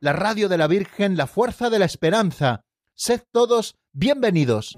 la radio de la Virgen, la fuerza de la esperanza. Sed todos bienvenidos.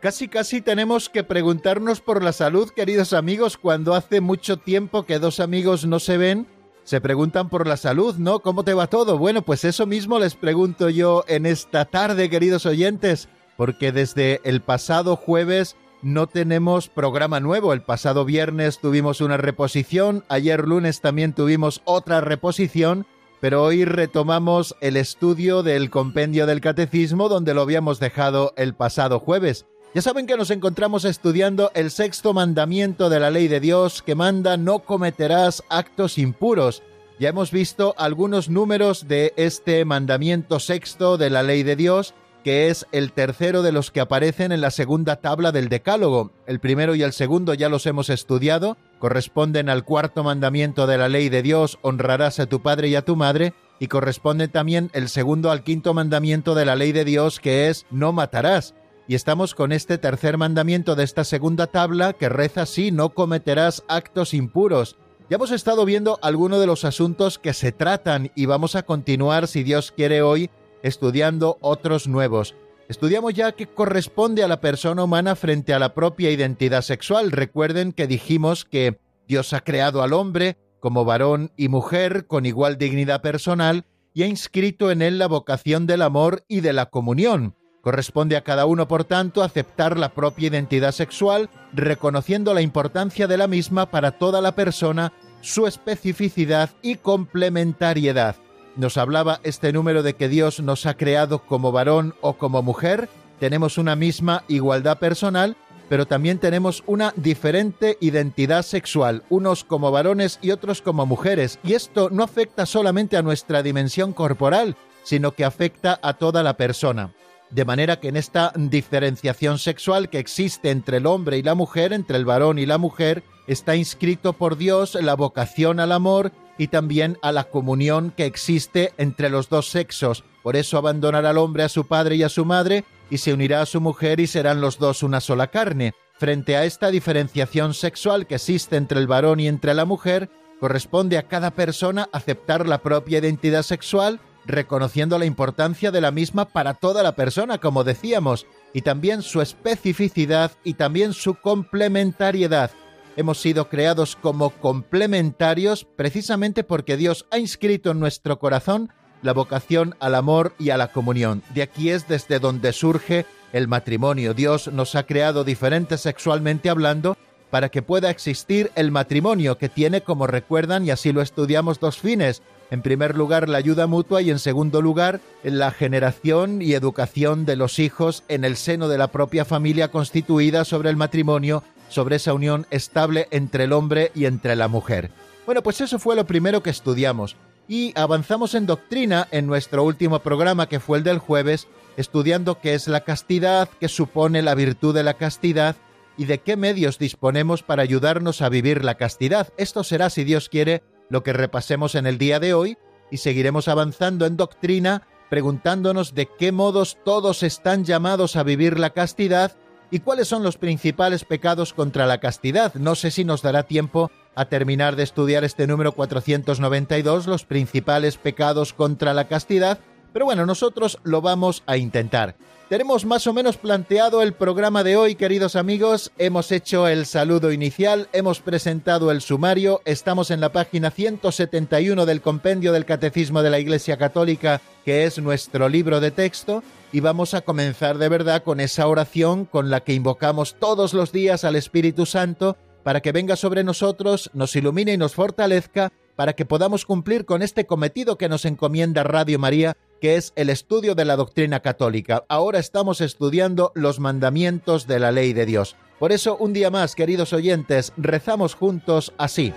Casi casi tenemos que preguntarnos por la salud, queridos amigos, cuando hace mucho tiempo que dos amigos no se ven, se preguntan por la salud, ¿no? ¿Cómo te va todo? Bueno, pues eso mismo les pregunto yo en esta tarde, queridos oyentes, porque desde el pasado jueves no tenemos programa nuevo. El pasado viernes tuvimos una reposición, ayer lunes también tuvimos otra reposición, pero hoy retomamos el estudio del compendio del catecismo donde lo habíamos dejado el pasado jueves. Ya saben que nos encontramos estudiando el sexto mandamiento de la ley de Dios que manda no cometerás actos impuros. Ya hemos visto algunos números de este mandamiento sexto de la ley de Dios, que es el tercero de los que aparecen en la segunda tabla del Decálogo. El primero y el segundo ya los hemos estudiado, corresponden al cuarto mandamiento de la ley de Dios, honrarás a tu padre y a tu madre, y corresponde también el segundo al quinto mandamiento de la ley de Dios, que es no matarás y estamos con este tercer mandamiento de esta segunda tabla que reza así, no cometerás actos impuros. Ya hemos estado viendo algunos de los asuntos que se tratan y vamos a continuar, si Dios quiere hoy, estudiando otros nuevos. Estudiamos ya qué corresponde a la persona humana frente a la propia identidad sexual. Recuerden que dijimos que Dios ha creado al hombre como varón y mujer con igual dignidad personal y ha inscrito en él la vocación del amor y de la comunión. Corresponde a cada uno, por tanto, aceptar la propia identidad sexual, reconociendo la importancia de la misma para toda la persona, su especificidad y complementariedad. Nos hablaba este número de que Dios nos ha creado como varón o como mujer, tenemos una misma igualdad personal, pero también tenemos una diferente identidad sexual, unos como varones y otros como mujeres, y esto no afecta solamente a nuestra dimensión corporal, sino que afecta a toda la persona. De manera que en esta diferenciación sexual que existe entre el hombre y la mujer, entre el varón y la mujer, está inscrito por Dios la vocación al amor y también a la comunión que existe entre los dos sexos. Por eso abandonará al hombre a su padre y a su madre y se unirá a su mujer y serán los dos una sola carne. Frente a esta diferenciación sexual que existe entre el varón y entre la mujer, corresponde a cada persona aceptar la propia identidad sexual reconociendo la importancia de la misma para toda la persona, como decíamos, y también su especificidad y también su complementariedad. Hemos sido creados como complementarios precisamente porque Dios ha inscrito en nuestro corazón la vocación al amor y a la comunión. De aquí es desde donde surge el matrimonio. Dios nos ha creado diferentes sexualmente hablando para que pueda existir el matrimonio que tiene, como recuerdan, y así lo estudiamos, dos fines. En primer lugar, la ayuda mutua y en segundo lugar, la generación y educación de los hijos en el seno de la propia familia constituida sobre el matrimonio, sobre esa unión estable entre el hombre y entre la mujer. Bueno, pues eso fue lo primero que estudiamos. Y avanzamos en doctrina en nuestro último programa, que fue el del jueves, estudiando qué es la castidad, qué supone la virtud de la castidad y de qué medios disponemos para ayudarnos a vivir la castidad. Esto será, si Dios quiere, lo que repasemos en el día de hoy y seguiremos avanzando en doctrina preguntándonos de qué modos todos están llamados a vivir la castidad y cuáles son los principales pecados contra la castidad. No sé si nos dará tiempo a terminar de estudiar este número 492, los principales pecados contra la castidad, pero bueno, nosotros lo vamos a intentar. Tenemos más o menos planteado el programa de hoy, queridos amigos. Hemos hecho el saludo inicial, hemos presentado el sumario, estamos en la página 171 del compendio del Catecismo de la Iglesia Católica, que es nuestro libro de texto, y vamos a comenzar de verdad con esa oración con la que invocamos todos los días al Espíritu Santo para que venga sobre nosotros, nos ilumine y nos fortalezca para que podamos cumplir con este cometido que nos encomienda Radio María que es el estudio de la doctrina católica. Ahora estamos estudiando los mandamientos de la ley de Dios. Por eso, un día más, queridos oyentes, rezamos juntos así.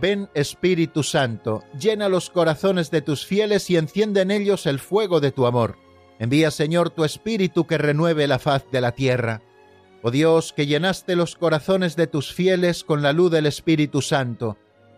Ven Espíritu Santo, llena los corazones de tus fieles y enciende en ellos el fuego de tu amor. Envía, Señor, tu Espíritu que renueve la faz de la tierra. Oh Dios, que llenaste los corazones de tus fieles con la luz del Espíritu Santo,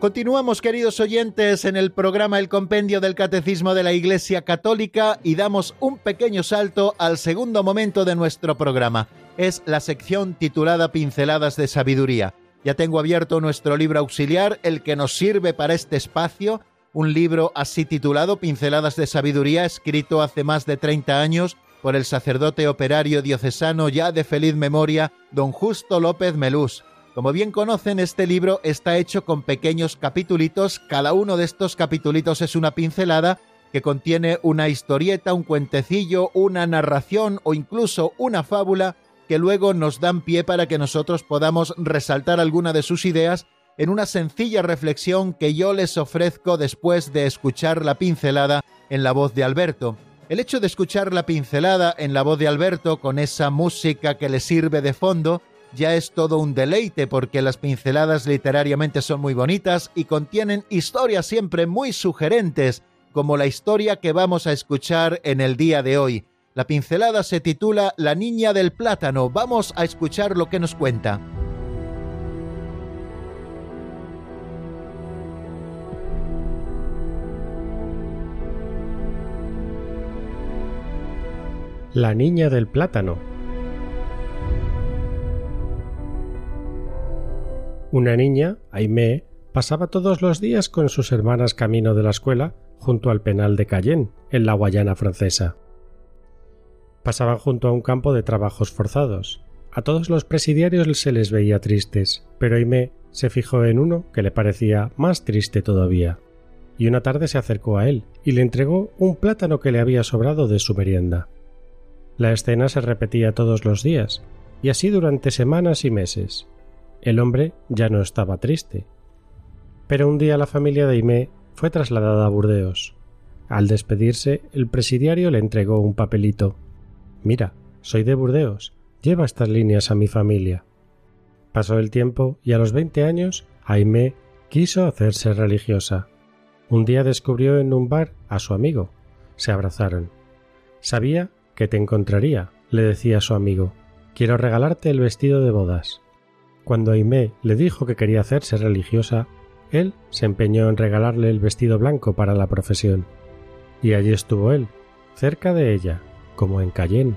Continuamos, queridos oyentes, en el programa El Compendio del Catecismo de la Iglesia Católica y damos un pequeño salto al segundo momento de nuestro programa. Es la sección titulada Pinceladas de Sabiduría. Ya tengo abierto nuestro libro auxiliar, el que nos sirve para este espacio, un libro así titulado Pinceladas de Sabiduría, escrito hace más de 30 años por el sacerdote operario diocesano ya de feliz memoria, don Justo López Melús como bien conocen, este libro está hecho con pequeños capitulitos, cada uno de estos capitulitos es una pincelada que contiene una historieta, un cuentecillo, una narración o incluso una fábula que luego nos dan pie para que nosotros podamos resaltar alguna de sus ideas en una sencilla reflexión que yo les ofrezco después de escuchar la pincelada en la voz de Alberto. El hecho de escuchar la pincelada en la voz de Alberto con esa música que le sirve de fondo ya es todo un deleite porque las pinceladas literariamente son muy bonitas y contienen historias siempre muy sugerentes, como la historia que vamos a escuchar en el día de hoy. La pincelada se titula La niña del plátano. Vamos a escuchar lo que nos cuenta. La niña del plátano Una niña, Aimé, pasaba todos los días con sus hermanas camino de la escuela junto al penal de Cayenne, en la Guayana francesa. Pasaban junto a un campo de trabajos forzados. A todos los presidiarios se les veía tristes, pero Aimé se fijó en uno que le parecía más triste todavía. Y una tarde se acercó a él y le entregó un plátano que le había sobrado de su merienda. La escena se repetía todos los días, y así durante semanas y meses. El hombre ya no estaba triste. Pero un día la familia de Aimé fue trasladada a Burdeos. Al despedirse, el presidiario le entregó un papelito. Mira, soy de Burdeos. Lleva estas líneas a mi familia. Pasó el tiempo y a los veinte años Aimé quiso hacerse religiosa. Un día descubrió en un bar a su amigo. Se abrazaron. Sabía que te encontraría, le decía su amigo. Quiero regalarte el vestido de bodas. Cuando Aimé le dijo que quería hacerse religiosa, él se empeñó en regalarle el vestido blanco para la profesión. Y allí estuvo él, cerca de ella, como en Cayenne.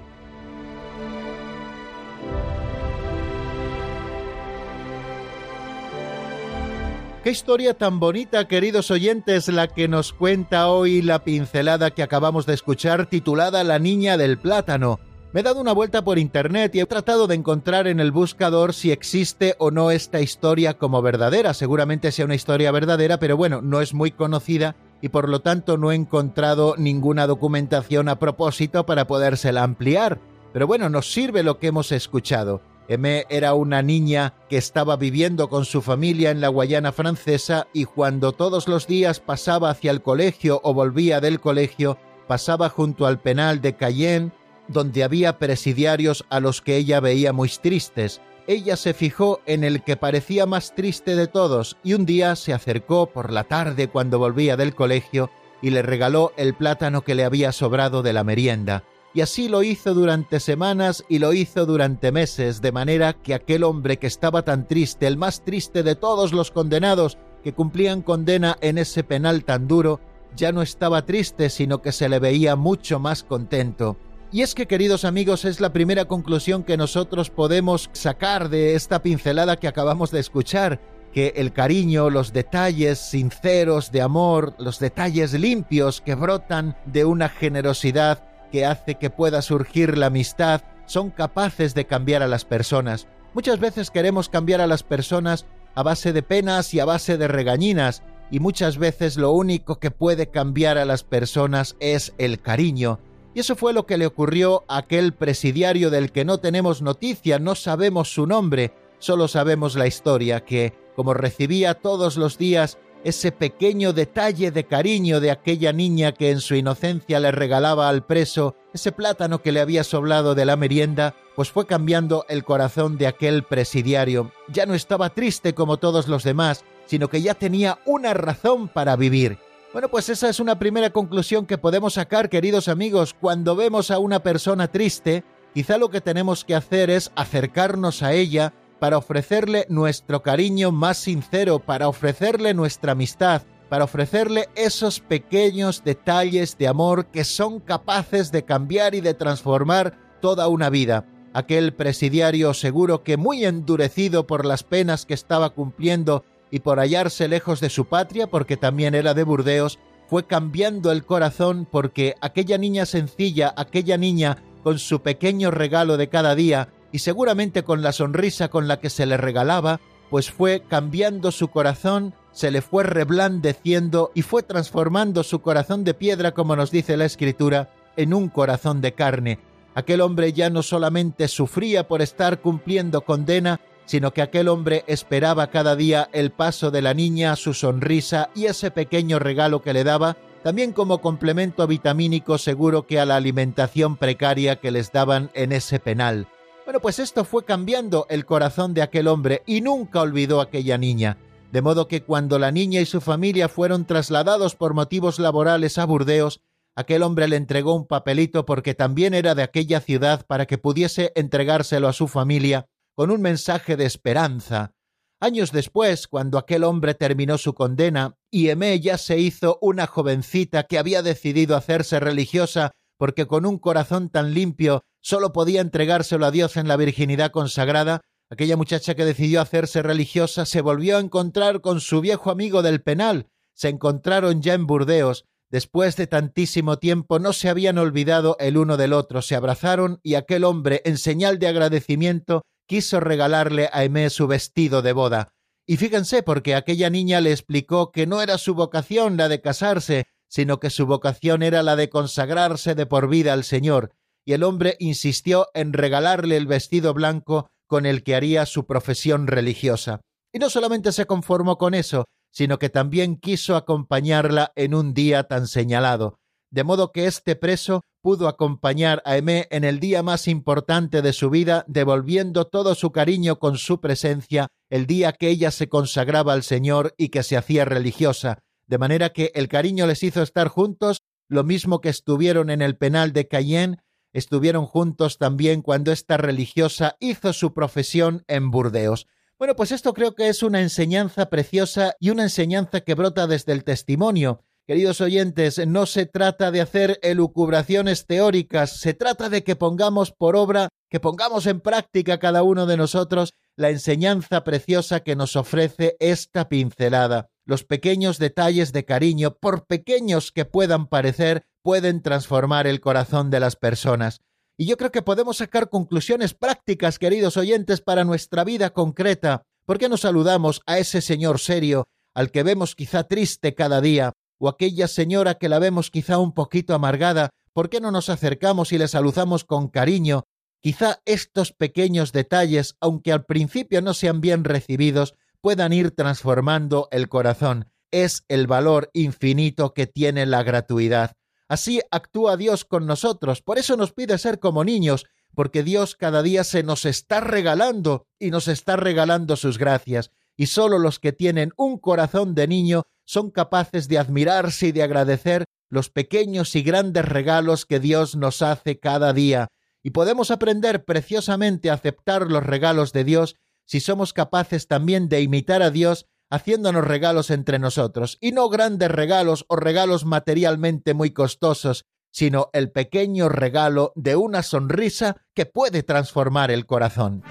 Qué historia tan bonita, queridos oyentes, la que nos cuenta hoy la pincelada que acabamos de escuchar titulada La Niña del Plátano. Me he dado una vuelta por internet y he tratado de encontrar en el buscador si existe o no esta historia como verdadera. Seguramente sea una historia verdadera, pero bueno, no es muy conocida y por lo tanto no he encontrado ninguna documentación a propósito para podérsela ampliar. Pero bueno, nos sirve lo que hemos escuchado. M era una niña que estaba viviendo con su familia en la Guayana francesa y cuando todos los días pasaba hacia el colegio o volvía del colegio, pasaba junto al penal de Cayenne donde había presidiarios a los que ella veía muy tristes. Ella se fijó en el que parecía más triste de todos y un día se acercó por la tarde cuando volvía del colegio y le regaló el plátano que le había sobrado de la merienda. Y así lo hizo durante semanas y lo hizo durante meses, de manera que aquel hombre que estaba tan triste, el más triste de todos los condenados que cumplían condena en ese penal tan duro, ya no estaba triste, sino que se le veía mucho más contento Y es que, queridos amigos, es la primera conclusión que nosotros podemos sacar de esta pincelada que acabamos de escuchar, que el cariño, los detalles sinceros de amor, los detalles limpios que brotan de una generosidad que hace que pueda surgir la amistad, son capaces de cambiar a las personas. Muchas veces queremos cambiar a las personas a base de penas y a base de regañinas, y muchas veces lo único que puede cambiar a las personas es el cariño, y eso fue lo que le ocurrió a aquel presidiario del que no tenemos noticia, no sabemos su nombre, solo sabemos la historia, que, como recibía todos los días ese pequeño detalle de cariño de aquella niña que en su inocencia le regalaba al preso ese plátano que le había sobrado de la merienda, pues fue cambiando el corazón de aquel presidiario. Ya no estaba triste como todos los demás, sino que ya tenía una razón para vivir. Bueno, pues esa es una primera conclusión que podemos sacar, queridos amigos. Cuando vemos a una persona triste, quizá lo que tenemos que hacer es acercarnos a ella para ofrecerle nuestro cariño más sincero, para ofrecerle nuestra amistad, para ofrecerle esos pequeños detalles de amor que son capaces de cambiar y de transformar toda una vida. Aquel presidiario seguro que muy endurecido por las penas que estaba cumpliendo y por hallarse lejos de su patria, porque también era de Burdeos, fue cambiando el corazón porque aquella niña sencilla, aquella niña con su pequeño regalo de cada día, y seguramente con la sonrisa con la que se le regalaba, pues fue cambiando su corazón, se le fue reblandeciendo y fue transformando su corazón de piedra, como nos dice la Escritura, en un corazón de carne. Aquel hombre ya no solamente sufría por estar cumpliendo condena, sino que aquel hombre esperaba cada día el paso de la niña, su sonrisa y ese pequeño regalo que le daba, también como complemento vitamínico seguro que a la alimentación precaria que les daban en ese penal. Bueno, pues esto fue cambiando el corazón de aquel hombre y nunca olvidó a aquella niña, de modo que cuando la niña y su familia fueron trasladados por motivos laborales a Burdeos, aquel hombre le entregó un papelito porque también era de aquella ciudad para que pudiese entregárselo a su familia con un mensaje de esperanza. Años después, cuando aquel hombre terminó su condena, y Emé ya se hizo una jovencita que había decidido hacerse religiosa porque con un corazón tan limpio solo podía entregárselo a Dios en la virginidad consagrada, aquella muchacha que decidió hacerse religiosa se volvió a encontrar con su viejo amigo del penal. Se encontraron ya en Burdeos. Después de tantísimo tiempo no se habían olvidado el uno del otro, se abrazaron y aquel hombre, en señal de agradecimiento, quiso regalarle a Aimé su vestido de boda. Y fíjense, porque aquella niña le explicó que no era su vocación la de casarse, sino que su vocación era la de consagrarse de por vida al Señor, y el hombre insistió en regalarle el vestido blanco con el que haría su profesión religiosa. Y no solamente se conformó con eso, sino que también quiso acompañarla en un día tan señalado, de modo que este preso pudo acompañar a Aimé en el día más importante de su vida, devolviendo todo su cariño con su presencia el día que ella se consagraba al Señor y que se hacía religiosa, de manera que el cariño les hizo estar juntos, lo mismo que estuvieron en el penal de Cayenne, estuvieron juntos también cuando esta religiosa hizo su profesión en Burdeos. Bueno, pues esto creo que es una enseñanza preciosa y una enseñanza que brota desde el testimonio, Queridos oyentes, no se trata de hacer elucubraciones teóricas, se trata de que pongamos por obra, que pongamos en práctica cada uno de nosotros la enseñanza preciosa que nos ofrece esta pincelada. Los pequeños detalles de cariño, por pequeños que puedan parecer, pueden transformar el corazón de las personas. Y yo creo que podemos sacar conclusiones prácticas, queridos oyentes, para nuestra vida concreta. ¿Por qué no saludamos a ese señor serio, al que vemos quizá triste cada día, o aquella señora que la vemos quizá un poquito amargada, ¿por qué no nos acercamos y le saludamos con cariño? Quizá estos pequeños detalles, aunque al principio no sean bien recibidos, puedan ir transformando el corazón. Es el valor infinito que tiene la gratuidad. Así actúa Dios con nosotros, por eso nos pide ser como niños, porque Dios cada día se nos está regalando y nos está regalando sus gracias, y solo los que tienen un corazón de niño son capaces de admirarse y de agradecer los pequeños y grandes regalos que Dios nos hace cada día, y podemos aprender preciosamente a aceptar los regalos de Dios si somos capaces también de imitar a Dios haciéndonos regalos entre nosotros, y no grandes regalos o regalos materialmente muy costosos, sino el pequeño regalo de una sonrisa que puede transformar el corazón.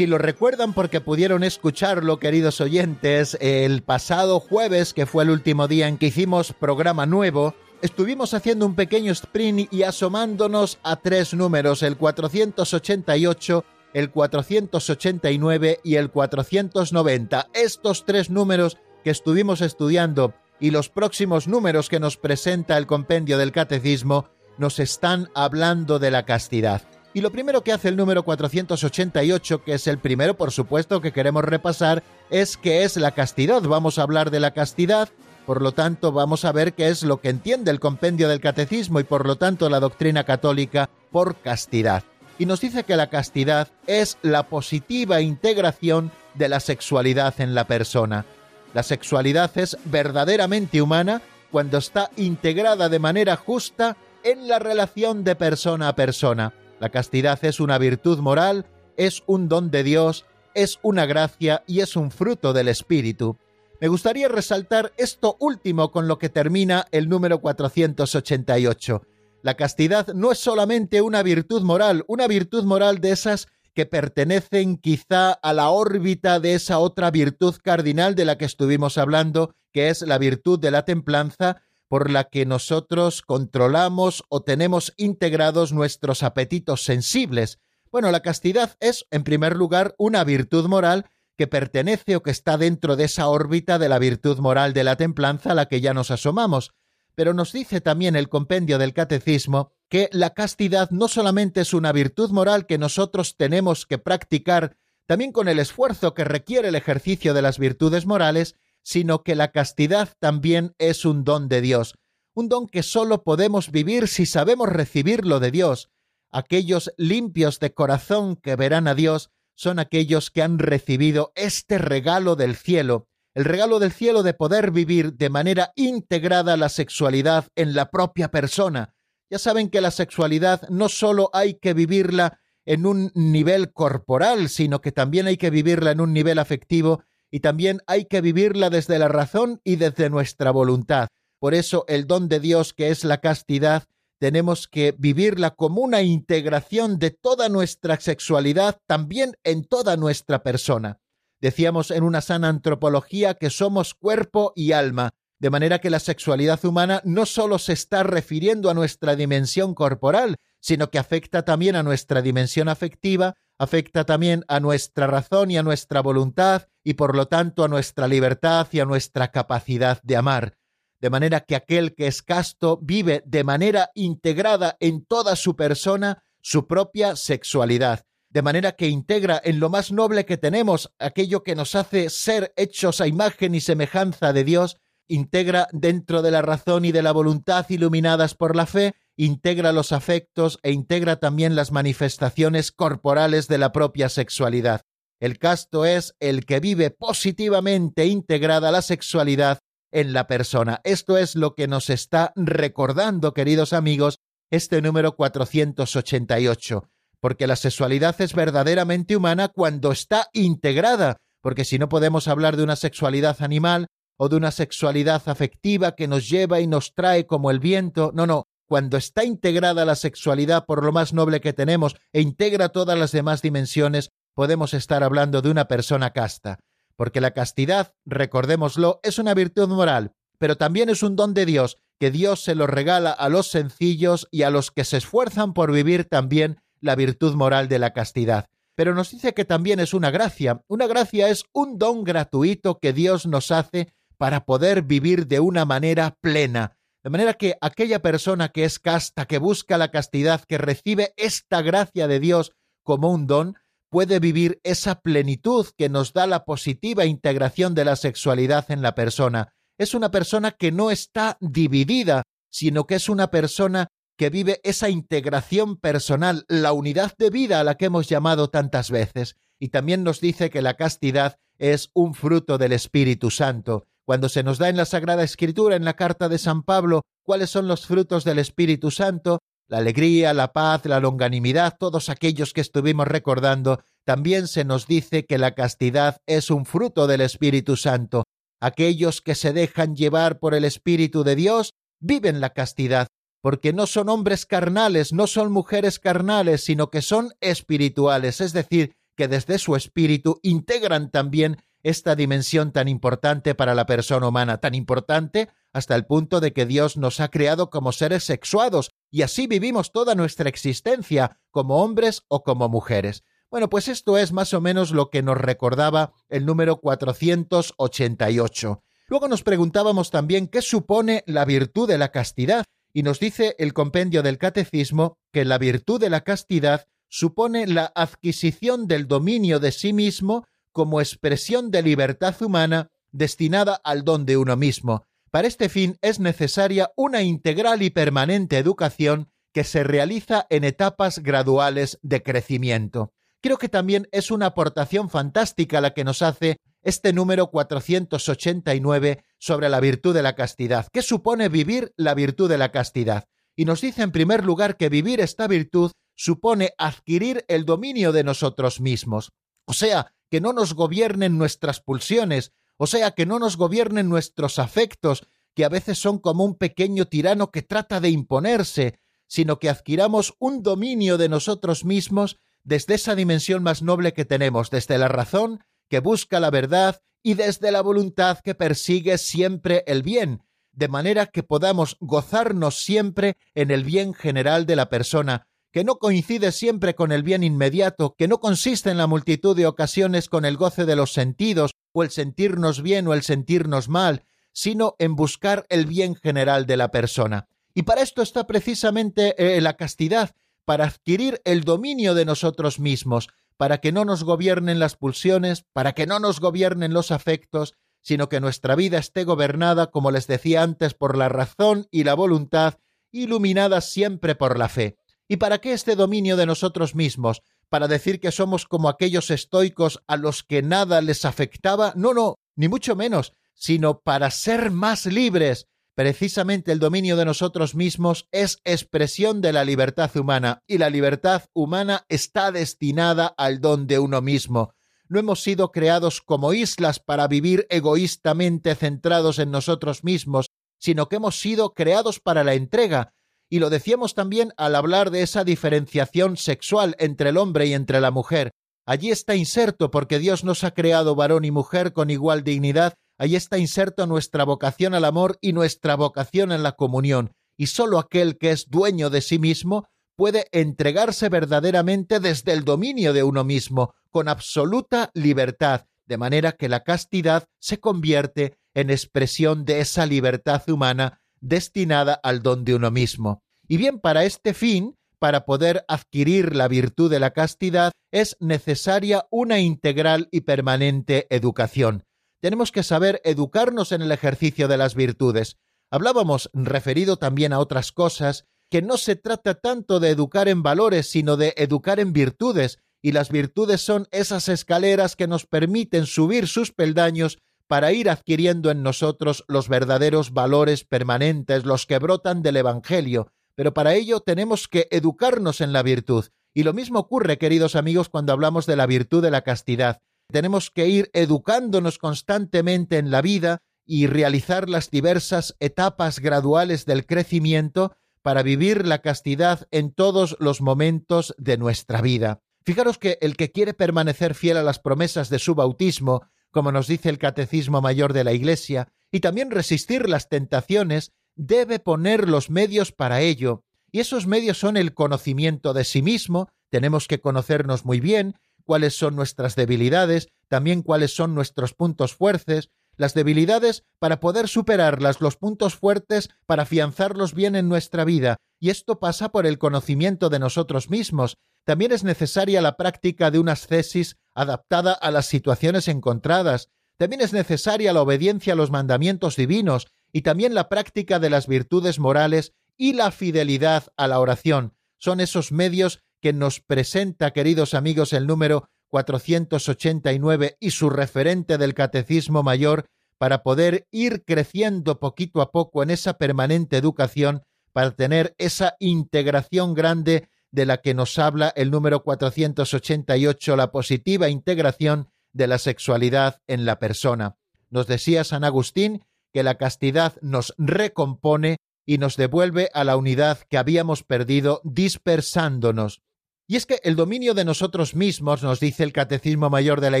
Si lo recuerdan porque pudieron escucharlo, queridos oyentes, el pasado jueves, que fue el último día en que hicimos programa nuevo, estuvimos haciendo un pequeño sprint y asomándonos a tres números, el 488, el 489 y el 490. Estos tres números que estuvimos estudiando y los próximos números que nos presenta el compendio del catecismo nos están hablando de la castidad. Y lo primero que hace el número 488, que es el primero, por supuesto, que queremos repasar, es qué es la castidad. Vamos a hablar de la castidad, por lo tanto vamos a ver qué es lo que entiende el compendio del catecismo y por lo tanto la doctrina católica por castidad. Y nos dice que la castidad es la positiva integración de la sexualidad en la persona. La sexualidad es verdaderamente humana cuando está integrada de manera justa en la relación de persona a persona la castidad es una virtud moral, es un don de Dios, es una gracia y es un fruto del Espíritu. Me gustaría resaltar esto último con lo que termina el número 488. La castidad no es solamente una virtud moral, una virtud moral de esas que pertenecen quizá a la órbita de esa otra virtud cardinal de la que estuvimos hablando, que es la virtud de la templanza, por la que nosotros controlamos o tenemos integrados nuestros apetitos sensibles. Bueno, la castidad es, en primer lugar, una virtud moral que pertenece o que está dentro de esa órbita de la virtud moral de la templanza a la que ya nos asomamos. Pero nos dice también el compendio del catecismo que la castidad no solamente es una virtud moral que nosotros tenemos que practicar, también con el esfuerzo que requiere el ejercicio de las virtudes morales, sino que la castidad también es un don de Dios, un don que sólo podemos vivir si sabemos recibirlo de Dios. Aquellos limpios de corazón que verán a Dios son aquellos que han recibido este regalo del cielo, el regalo del cielo de poder vivir de manera integrada la sexualidad en la propia persona. Ya saben que la sexualidad no sólo hay que vivirla en un nivel corporal, sino que también hay que vivirla en un nivel afectivo y también hay que vivirla desde la razón y desde nuestra voluntad. Por eso el don de Dios, que es la castidad, tenemos que vivirla como una integración de toda nuestra sexualidad, también en toda nuestra persona. Decíamos en una sana antropología que somos cuerpo y alma, de manera que la sexualidad humana no solo se está refiriendo a nuestra dimensión corporal, sino que afecta también a nuestra dimensión afectiva, afecta también a nuestra razón y a nuestra voluntad y por lo tanto a nuestra libertad y a nuestra capacidad de amar. De manera que aquel que es casto vive de manera integrada en toda su persona su propia sexualidad, de manera que integra en lo más noble que tenemos aquello que nos hace ser hechos a imagen y semejanza de Dios, integra dentro de la razón y de la voluntad iluminadas por la fe integra los afectos e integra también las manifestaciones corporales de la propia sexualidad. El casto es el que vive positivamente integrada la sexualidad en la persona. Esto es lo que nos está recordando, queridos amigos, este número 488, porque la sexualidad es verdaderamente humana cuando está integrada, porque si no podemos hablar de una sexualidad animal o de una sexualidad afectiva que nos lleva y nos trae como el viento, no, no, cuando está integrada la sexualidad por lo más noble que tenemos e integra todas las demás dimensiones, podemos estar hablando de una persona casta. Porque la castidad, recordémoslo, es una virtud moral, pero también es un don de Dios, que Dios se lo regala a los sencillos y a los que se esfuerzan por vivir también la virtud moral de la castidad. Pero nos dice que también es una gracia. Una gracia es un don gratuito que Dios nos hace para poder vivir de una manera plena, de manera que aquella persona que es casta, que busca la castidad, que recibe esta gracia de Dios como un don, puede vivir esa plenitud que nos da la positiva integración de la sexualidad en la persona. Es una persona que no está dividida, sino que es una persona que vive esa integración personal, la unidad de vida a la que hemos llamado tantas veces. y también nos dice que la castidad es un fruto del Espíritu Santo. Cuando se nos da en la Sagrada Escritura, en la carta de San Pablo, cuáles son los frutos del Espíritu Santo, la alegría, la paz, la longanimidad, todos aquellos que estuvimos recordando, también se nos dice que la castidad es un fruto del Espíritu Santo. Aquellos que se dejan llevar por el Espíritu de Dios viven la castidad, porque no son hombres carnales, no son mujeres carnales, sino que son espirituales, es decir, que desde su espíritu integran también esta dimensión tan importante para la persona humana, tan importante hasta el punto de que Dios nos ha creado como seres sexuados y así vivimos toda nuestra existencia, como hombres o como mujeres. Bueno, pues esto es más o menos lo que nos recordaba el número 488. Luego nos preguntábamos también qué supone la virtud de la castidad, y nos dice el compendio del Catecismo que la virtud de la castidad supone la adquisición del dominio de sí mismo como expresión de libertad humana destinada al don de uno mismo. Para este fin es necesaria una integral y permanente educación que se realiza en etapas graduales de crecimiento. Creo que también es una aportación fantástica la que nos hace este número 489 sobre la virtud de la castidad. ¿Qué supone vivir la virtud de la castidad? Y nos dice en primer lugar que vivir esta virtud supone adquirir el dominio de nosotros mismos. O sea, que no nos gobiernen nuestras pulsiones, o sea, que no nos gobiernen nuestros afectos, que a veces son como un pequeño tirano que trata de imponerse, sino que adquiramos un dominio de nosotros mismos desde esa dimensión más noble que tenemos, desde la razón que busca la verdad y desde la voluntad que persigue siempre el bien, de manera que podamos gozarnos siempre en el bien general de la persona, que no coincide siempre con el bien inmediato, que no consiste en la multitud de ocasiones con el goce de los sentidos, o el sentirnos bien o el sentirnos mal, sino en buscar el bien general de la persona. Y para esto está precisamente eh, la castidad, para adquirir el dominio de nosotros mismos, para que no nos gobiernen las pulsiones, para que no nos gobiernen los afectos, sino que nuestra vida esté gobernada, como les decía antes, por la razón y la voluntad, iluminada siempre por la fe. ¿Y para qué este dominio de nosotros mismos? ¿Para decir que somos como aquellos estoicos a los que nada les afectaba? No, no, ni mucho menos, sino para ser más libres. Precisamente el dominio de nosotros mismos es expresión de la libertad humana, y la libertad humana está destinada al don de uno mismo. No hemos sido creados como islas para vivir egoístamente centrados en nosotros mismos, sino que hemos sido creados para la entrega, y lo decíamos también al hablar de esa diferenciación sexual entre el hombre y entre la mujer. Allí está inserto porque Dios nos ha creado varón y mujer con igual dignidad, allí está inserto nuestra vocación al amor y nuestra vocación en la comunión, y sólo aquel que es dueño de sí mismo puede entregarse verdaderamente desde el dominio de uno mismo, con absoluta libertad, de manera que la castidad se convierte en expresión de esa libertad humana destinada al don de uno mismo. Y bien, para este fin, para poder adquirir la virtud de la castidad, es necesaria una integral y permanente educación. Tenemos que saber educarnos en el ejercicio de las virtudes. Hablábamos, referido también a otras cosas, que no se trata tanto de educar en valores, sino de educar en virtudes, y las virtudes son esas escaleras que nos permiten subir sus peldaños para ir adquiriendo en nosotros los verdaderos valores permanentes, los que brotan del Evangelio, pero para ello tenemos que educarnos en la virtud. Y lo mismo ocurre, queridos amigos, cuando hablamos de la virtud de la castidad. Tenemos que ir educándonos constantemente en la vida y realizar las diversas etapas graduales del crecimiento para vivir la castidad en todos los momentos de nuestra vida. Fijaros que el que quiere permanecer fiel a las promesas de su bautismo como nos dice el Catecismo Mayor de la Iglesia, y también resistir las tentaciones, debe poner los medios para ello, y esos medios son el conocimiento de sí mismo, tenemos que conocernos muy bien, cuáles son nuestras debilidades, también cuáles son nuestros puntos fuertes, las debilidades para poder superarlas, los puntos fuertes para afianzarlos bien en nuestra vida, y esto pasa por el conocimiento de nosotros mismos, también es necesaria la práctica de una ascesis adaptada a las situaciones encontradas. También es necesaria la obediencia a los mandamientos divinos y también la práctica de las virtudes morales y la fidelidad a la oración. Son esos medios que nos presenta, queridos amigos, el número 489 y su referente del Catecismo Mayor para poder ir creciendo poquito a poco en esa permanente educación, para tener esa integración grande de la que nos habla el número 488, la positiva integración de la sexualidad en la persona. Nos decía San Agustín que la castidad nos recompone y nos devuelve a la unidad que habíamos perdido dispersándonos. Y es que el dominio de nosotros mismos, nos dice el Catecismo Mayor de la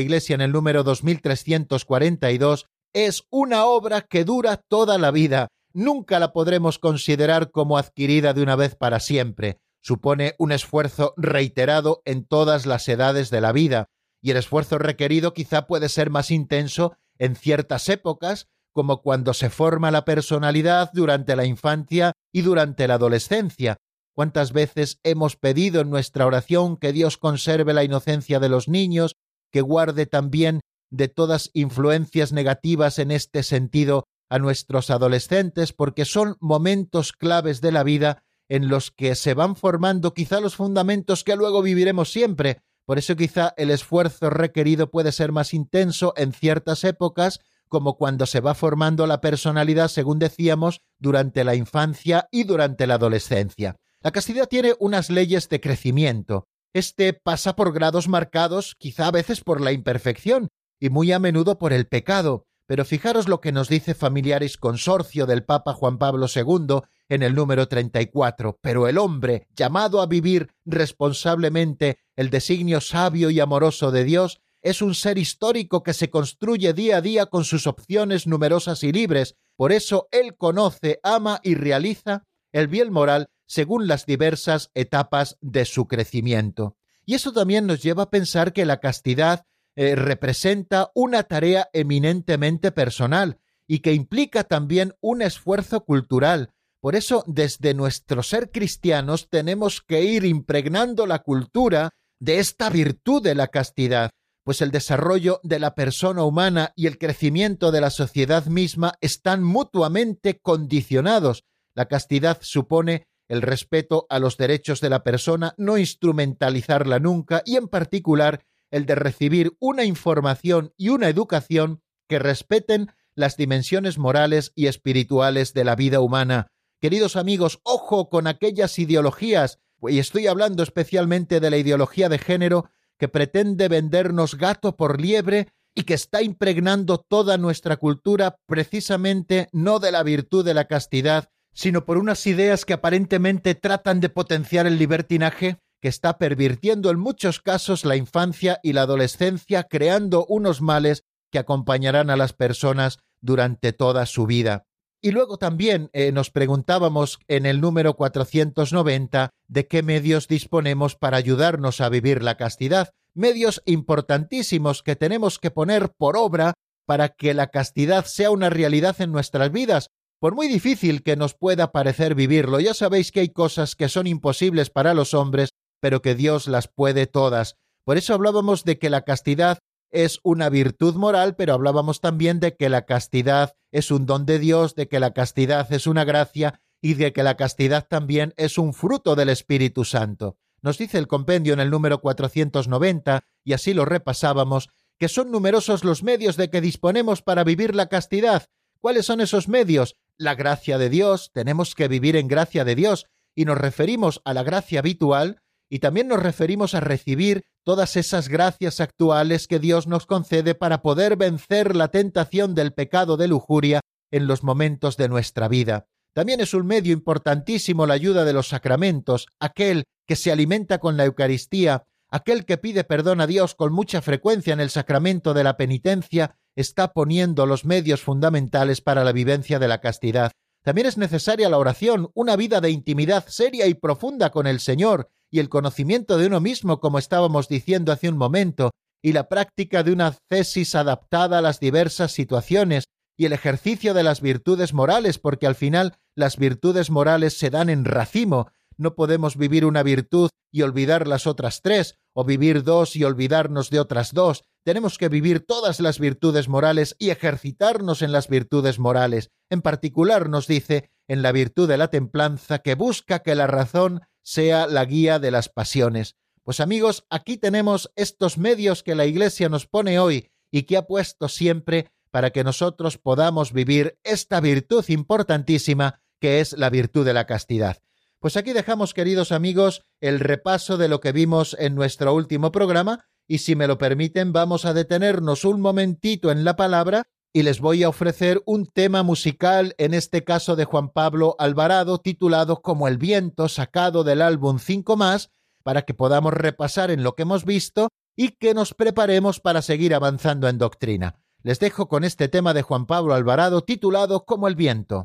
Iglesia en el número 2342, es una obra que dura toda la vida. Nunca la podremos considerar como adquirida de una vez para siempre. Supone un esfuerzo reiterado en todas las edades de la vida, y el esfuerzo requerido quizá puede ser más intenso en ciertas épocas, como cuando se forma la personalidad durante la infancia y durante la adolescencia. ¿Cuántas veces hemos pedido en nuestra oración que Dios conserve la inocencia de los niños, que guarde también de todas influencias negativas en este sentido a nuestros adolescentes, porque son momentos claves de la vida en los que se van formando quizá los fundamentos que luego viviremos siempre. Por eso quizá el esfuerzo requerido puede ser más intenso en ciertas épocas como cuando se va formando la personalidad, según decíamos, durante la infancia y durante la adolescencia. La castidad tiene unas leyes de crecimiento. Este pasa por grados marcados, quizá a veces por la imperfección y muy a menudo por el pecado. Pero fijaros lo que nos dice Familiaris Consorcio del Papa Juan Pablo II en el número 34. Pero el hombre, llamado a vivir responsablemente el designio sabio y amoroso de Dios, es un ser histórico que se construye día a día con sus opciones numerosas y libres. Por eso él conoce, ama y realiza el bien moral según las diversas etapas de su crecimiento. Y eso también nos lleva a pensar que la castidad eh, representa una tarea eminentemente personal y que implica también un esfuerzo cultural. Por eso, desde nuestro ser cristianos tenemos que ir impregnando la cultura de esta virtud de la castidad pues el desarrollo de la persona humana y el crecimiento de la sociedad misma están mutuamente condicionados. La castidad supone el respeto a los derechos de la persona, no instrumentalizarla nunca y en particular el de recibir una información y una educación que respeten las dimensiones morales y espirituales de la vida humana. Queridos amigos, ojo con aquellas ideologías, y estoy hablando especialmente de la ideología de género que pretende vendernos gato por liebre y que está impregnando toda nuestra cultura precisamente no de la virtud de la castidad, sino por unas ideas que aparentemente tratan de potenciar el libertinaje, que está pervirtiendo en muchos casos la infancia y la adolescencia, creando unos males que acompañarán a las personas durante toda su vida. Y luego también eh, nos preguntábamos en el número 490 de qué medios disponemos para ayudarnos a vivir la castidad, medios importantísimos que tenemos que poner por obra para que la castidad sea una realidad en nuestras vidas, por muy difícil que nos pueda parecer vivirlo. Ya sabéis que hay cosas que son imposibles para los hombres, pero que Dios las puede todas. Por eso hablábamos de que la castidad es una virtud moral, pero hablábamos también de que la castidad es un don de Dios, de que la castidad es una gracia y de que la castidad también es un fruto del Espíritu Santo. Nos dice el compendio en el número 490, y así lo repasábamos, que son numerosos los medios de que disponemos para vivir la castidad. ¿Cuáles son esos medios? La gracia de Dios, tenemos que vivir en gracia de Dios, y nos referimos a la gracia habitual, y también nos referimos a recibir todas esas gracias actuales que Dios nos concede para poder vencer la tentación del pecado de lujuria en los momentos de nuestra vida. También es un medio importantísimo la ayuda de los sacramentos, aquel que se alimenta con la Eucaristía, aquel que pide perdón a Dios con mucha frecuencia en el sacramento de la penitencia, está poniendo los medios fundamentales para la vivencia de la castidad. También es necesaria la oración, una vida de intimidad seria y profunda con el Señor, y el conocimiento de uno mismo, como estábamos diciendo hace un momento, y la práctica de una cesis adaptada a las diversas situaciones, y el ejercicio de las virtudes morales, porque al final las virtudes morales se dan en racimo, no podemos vivir una virtud y olvidar las otras tres, o vivir dos y olvidarnos de otras dos. Tenemos que vivir todas las virtudes morales y ejercitarnos en las virtudes morales. En particular nos dice en la virtud de la templanza que busca que la razón sea la guía de las pasiones. Pues amigos, aquí tenemos estos medios que la Iglesia nos pone hoy y que ha puesto siempre para que nosotros podamos vivir esta virtud importantísima que es la virtud de la castidad. Pues aquí dejamos, queridos amigos, el repaso de lo que vimos en nuestro último programa y si me lo permiten vamos a detenernos un momentito en la palabra y les voy a ofrecer un tema musical, en este caso de Juan Pablo Alvarado, titulado Como el viento, sacado del álbum 5 más, para que podamos repasar en lo que hemos visto y que nos preparemos para seguir avanzando en doctrina. Les dejo con este tema de Juan Pablo Alvarado titulado Como el viento.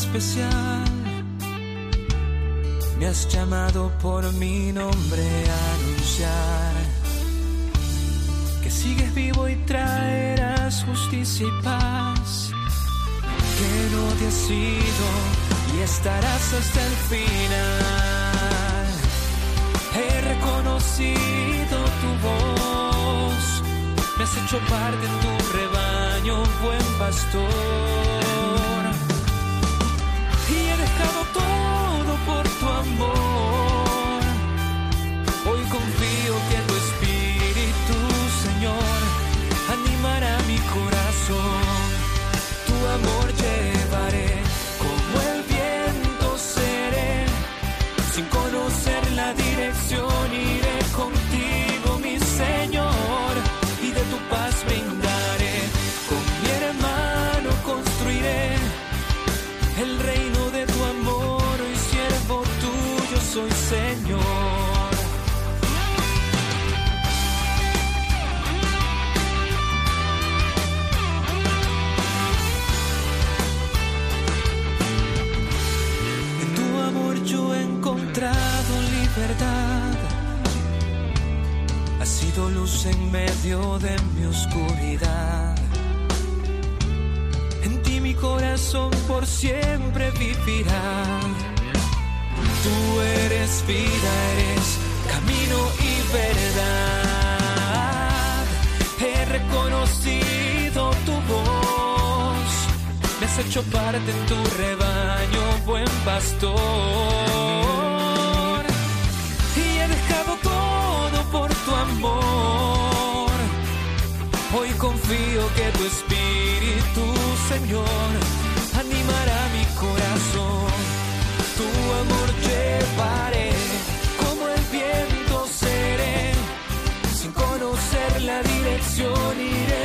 Especial. Me has llamado por mi nombre a anunciar que sigues vivo y traerás justicia y paz. Que no te has ido y estarás hasta el final. He reconocido tu voz, me has hecho parte de tu rebaño, buen pastor. De mi oscuridad. En ti mi corazón por siempre vivirá. Tú eres vida, eres camino y verdad. He reconocido tu voz. Me has hecho parte en tu rebaño, buen pastor. Y he dejado todo por tu amor. Hoy confío que tu espíritu, Señor, animará mi corazón. Tu amor llevaré, como el viento seré. Sin conocer la dirección iré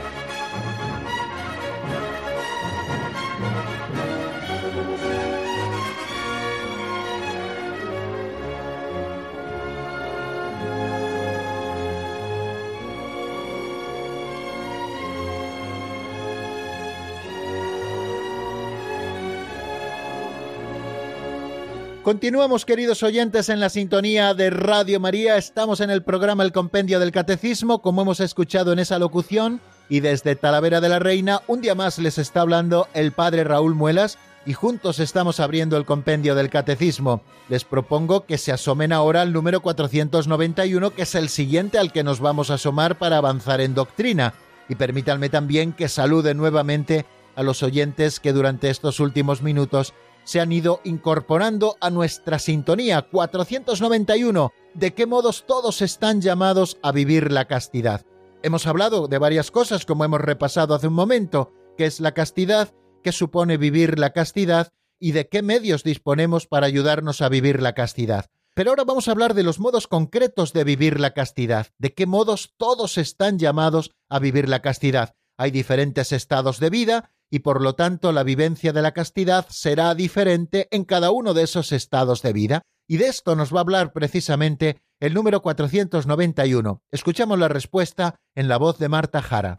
Continuamos, queridos oyentes, en la sintonía de Radio María. Estamos en el programa El Compendio del Catecismo, como hemos escuchado en esa locución, y desde Talavera de la Reina, un día más les está hablando el Padre Raúl Muelas, y juntos estamos abriendo el Compendio del Catecismo. Les propongo que se asomen ahora al número 491, que es el siguiente al que nos vamos a asomar para avanzar en doctrina. Y permítanme también que salude nuevamente a los oyentes que durante estos últimos minutos se han ido incorporando a nuestra sintonía 491. ¿De qué modos todos están llamados a vivir la castidad? Hemos hablado de varias cosas, como hemos repasado hace un momento, qué es la castidad, qué supone vivir la castidad y de qué medios disponemos para ayudarnos a vivir la castidad. Pero ahora vamos a hablar de los modos concretos de vivir la castidad, de qué modos todos están llamados a vivir la castidad. Hay diferentes estados de vida y por lo tanto la vivencia de la castidad será diferente en cada uno de esos estados de vida. Y de esto nos va a hablar precisamente el número 491. Escuchamos la respuesta en la voz de Marta Jara.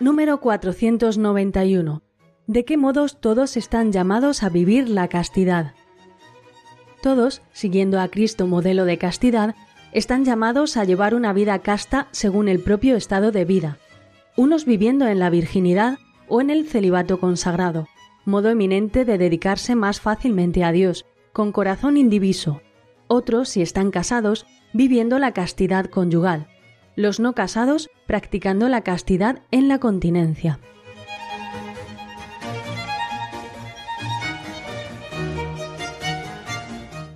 Número 491. ¿De qué modos todos están llamados a vivir la castidad? Todos, siguiendo a Cristo modelo de castidad, están llamados a llevar una vida casta según el propio estado de vida, unos viviendo en la virginidad o en el celibato consagrado, modo eminente de dedicarse más fácilmente a Dios, con corazón indiviso, otros, si están casados, viviendo la castidad conyugal, los no casados practicando la castidad en la continencia.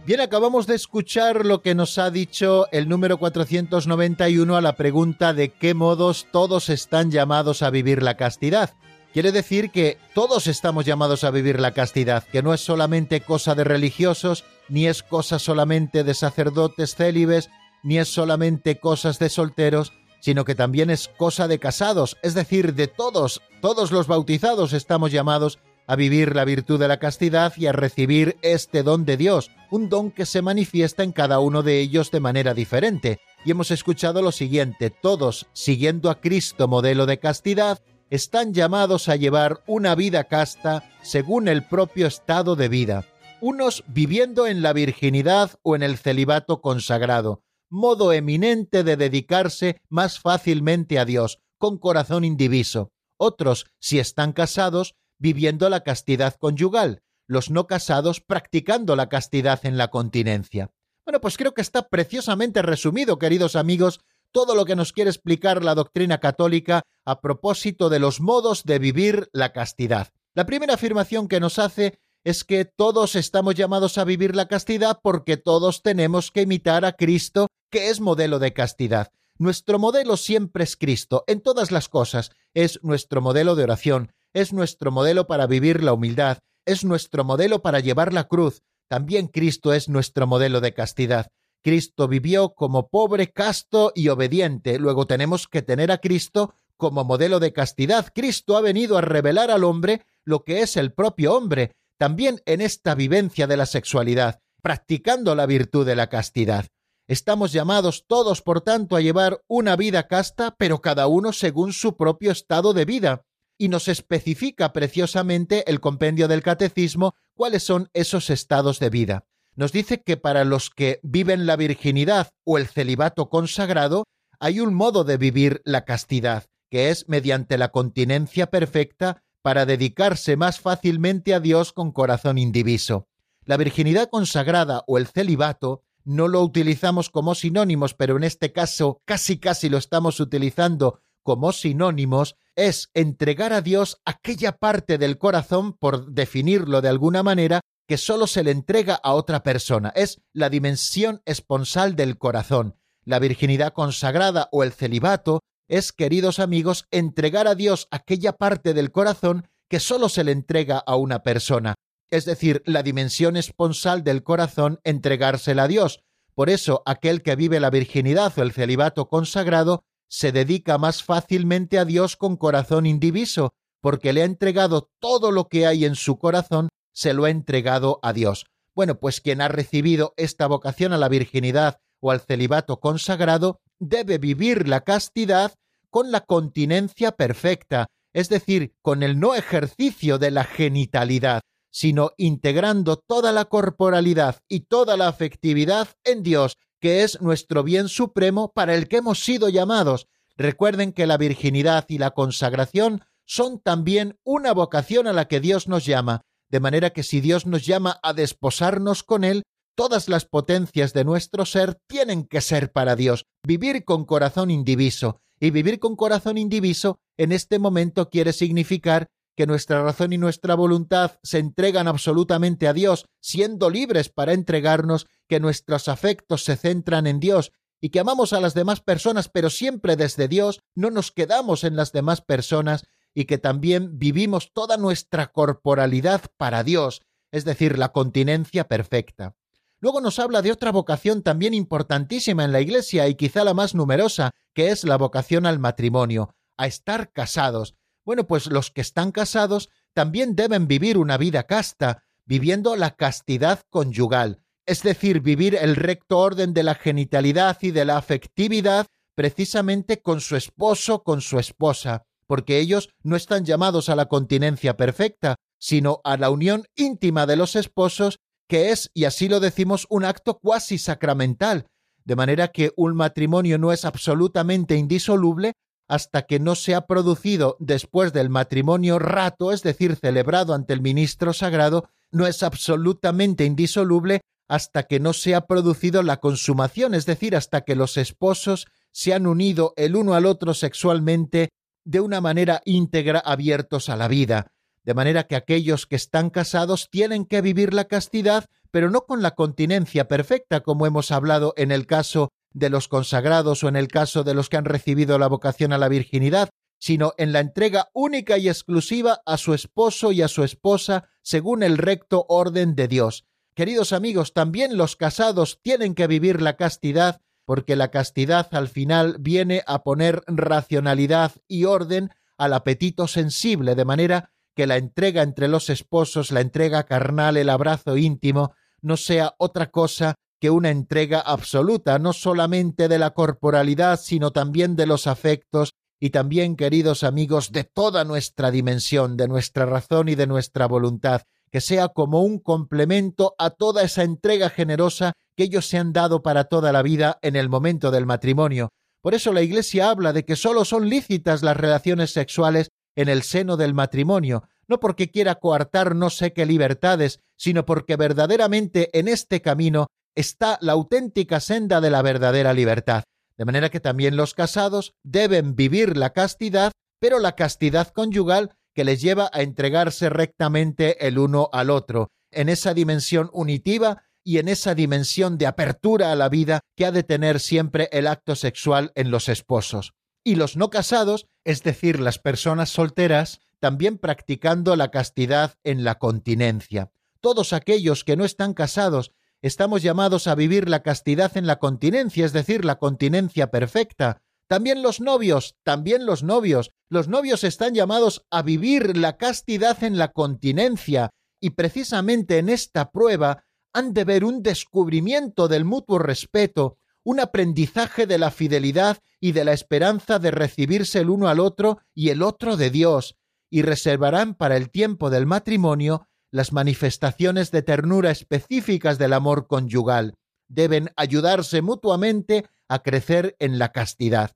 Bien, acabamos de escuchar lo que nos ha dicho el número 491 a la pregunta de qué modos todos están llamados a vivir la castidad. Quiere decir que todos estamos llamados a vivir la castidad, que no es solamente cosa de religiosos, ni es cosa solamente de sacerdotes célibes, ni es solamente cosas de solteros, sino que también es cosa de casados, es decir, de todos, todos los bautizados estamos llamados a vivir la virtud de la castidad y a recibir este don de Dios, un don que se manifiesta en cada uno de ellos de manera diferente. Y hemos escuchado lo siguiente, todos, siguiendo a Cristo modelo de castidad, están llamados a llevar una vida casta según el propio estado de vida, unos viviendo en la virginidad o en el celibato consagrado, modo eminente de dedicarse más fácilmente a Dios, con corazón indiviso. Otros, si están casados, viviendo la castidad conyugal, los no casados practicando la castidad en la continencia. Bueno, pues creo que está preciosamente resumido, queridos amigos, todo lo que nos quiere explicar la doctrina católica a propósito de los modos de vivir la castidad. La primera afirmación que nos hace es que todos estamos llamados a vivir la castidad porque todos tenemos que imitar a Cristo, que es modelo de castidad. Nuestro modelo siempre es Cristo, en todas las cosas. Es nuestro modelo de oración, es nuestro modelo para vivir la humildad, es nuestro modelo para llevar la cruz. También Cristo es nuestro modelo de castidad. Cristo vivió como pobre, casto y obediente. Luego tenemos que tener a Cristo como modelo de castidad. Cristo ha venido a revelar al hombre lo que es el propio hombre, también en esta vivencia de la sexualidad, practicando la virtud de la castidad. Estamos llamados todos, por tanto, a llevar una vida casta, pero cada uno según su propio estado de vida. Y nos especifica preciosamente el compendio del catecismo cuáles son esos estados de vida. Nos dice que para los que viven la virginidad o el celibato consagrado, hay un modo de vivir la castidad, que es mediante la continencia perfecta para dedicarse más fácilmente a Dios con corazón indiviso. La virginidad consagrada o el celibato no lo utilizamos como sinónimos, pero en este caso casi casi lo estamos utilizando como sinónimos, es entregar a Dios aquella parte del corazón, por definirlo de alguna manera, que solo se le entrega a otra persona. Es la dimensión esponsal del corazón. La virginidad consagrada o el celibato es, queridos amigos, entregar a Dios aquella parte del corazón que sólo se le entrega a una persona, es decir, la dimensión esponsal del corazón entregársela a Dios. Por eso, aquel que vive la virginidad o el celibato consagrado se dedica más fácilmente a Dios con corazón indiviso, porque le ha entregado todo lo que hay en su corazón, se lo ha entregado a Dios. Bueno, pues quien ha recibido esta vocación a la virginidad o al celibato consagrado debe vivir la castidad con la continencia perfecta, es decir, con el no ejercicio de la genitalidad, sino integrando toda la corporalidad y toda la afectividad en Dios, que es nuestro bien supremo para el que hemos sido llamados. Recuerden que la virginidad y la consagración son también una vocación a la que Dios nos llama, de manera que si Dios nos llama a desposarnos con Él, Todas las potencias de nuestro ser tienen que ser para Dios, vivir con corazón indiviso. Y vivir con corazón indiviso en este momento quiere significar que nuestra razón y nuestra voluntad se entregan absolutamente a Dios, siendo libres para entregarnos, que nuestros afectos se centran en Dios y que amamos a las demás personas, pero siempre desde Dios, no nos quedamos en las demás personas y que también vivimos toda nuestra corporalidad para Dios, es decir, la continencia perfecta. Luego nos habla de otra vocación también importantísima en la Iglesia y quizá la más numerosa, que es la vocación al matrimonio, a estar casados. Bueno, pues los que están casados también deben vivir una vida casta, viviendo la castidad conyugal, es decir, vivir el recto orden de la genitalidad y de la afectividad precisamente con su esposo, con su esposa, porque ellos no están llamados a la continencia perfecta, sino a la unión íntima de los esposos que es, y así lo decimos, un acto cuasi sacramental, de manera que un matrimonio no es absolutamente indisoluble hasta que no se ha producido después del matrimonio rato, es decir, celebrado ante el ministro sagrado, no es absolutamente indisoluble hasta que no se ha producido la consumación, es decir, hasta que los esposos se han unido el uno al otro sexualmente de una manera íntegra abiertos a la vida. De manera que aquellos que están casados tienen que vivir la castidad, pero no con la continencia perfecta, como hemos hablado en el caso de los consagrados o en el caso de los que han recibido la vocación a la virginidad, sino en la entrega única y exclusiva a su esposo y a su esposa según el recto orden de Dios. Queridos amigos, también los casados tienen que vivir la castidad, porque la castidad al final viene a poner racionalidad y orden al apetito sensible, de manera que la entrega entre los esposos, la entrega carnal, el abrazo íntimo, no sea otra cosa que una entrega absoluta, no solamente de la corporalidad, sino también de los afectos y también, queridos amigos, de toda nuestra dimensión, de nuestra razón y de nuestra voluntad, que sea como un complemento a toda esa entrega generosa que ellos se han dado para toda la vida en el momento del matrimonio. Por eso la Iglesia habla de que sólo son lícitas las relaciones sexuales en el seno del matrimonio, no porque quiera coartar no sé qué libertades, sino porque verdaderamente en este camino está la auténtica senda de la verdadera libertad. De manera que también los casados deben vivir la castidad, pero la castidad conyugal que les lleva a entregarse rectamente el uno al otro, en esa dimensión unitiva y en esa dimensión de apertura a la vida que ha de tener siempre el acto sexual en los esposos y los no casados, es decir, las personas solteras, también practicando la castidad en la continencia. Todos aquellos que no están casados estamos llamados a vivir la castidad en la continencia, es decir, la continencia perfecta. También los novios, también los novios. Los novios están llamados a vivir la castidad en la continencia, y precisamente en esta prueba han de ver un descubrimiento del mutuo respeto un aprendizaje de la fidelidad y de la esperanza de recibirse el uno al otro y el otro de Dios, y reservarán para el tiempo del matrimonio las manifestaciones de ternura específicas del amor conyugal. Deben ayudarse mutuamente a crecer en la castidad.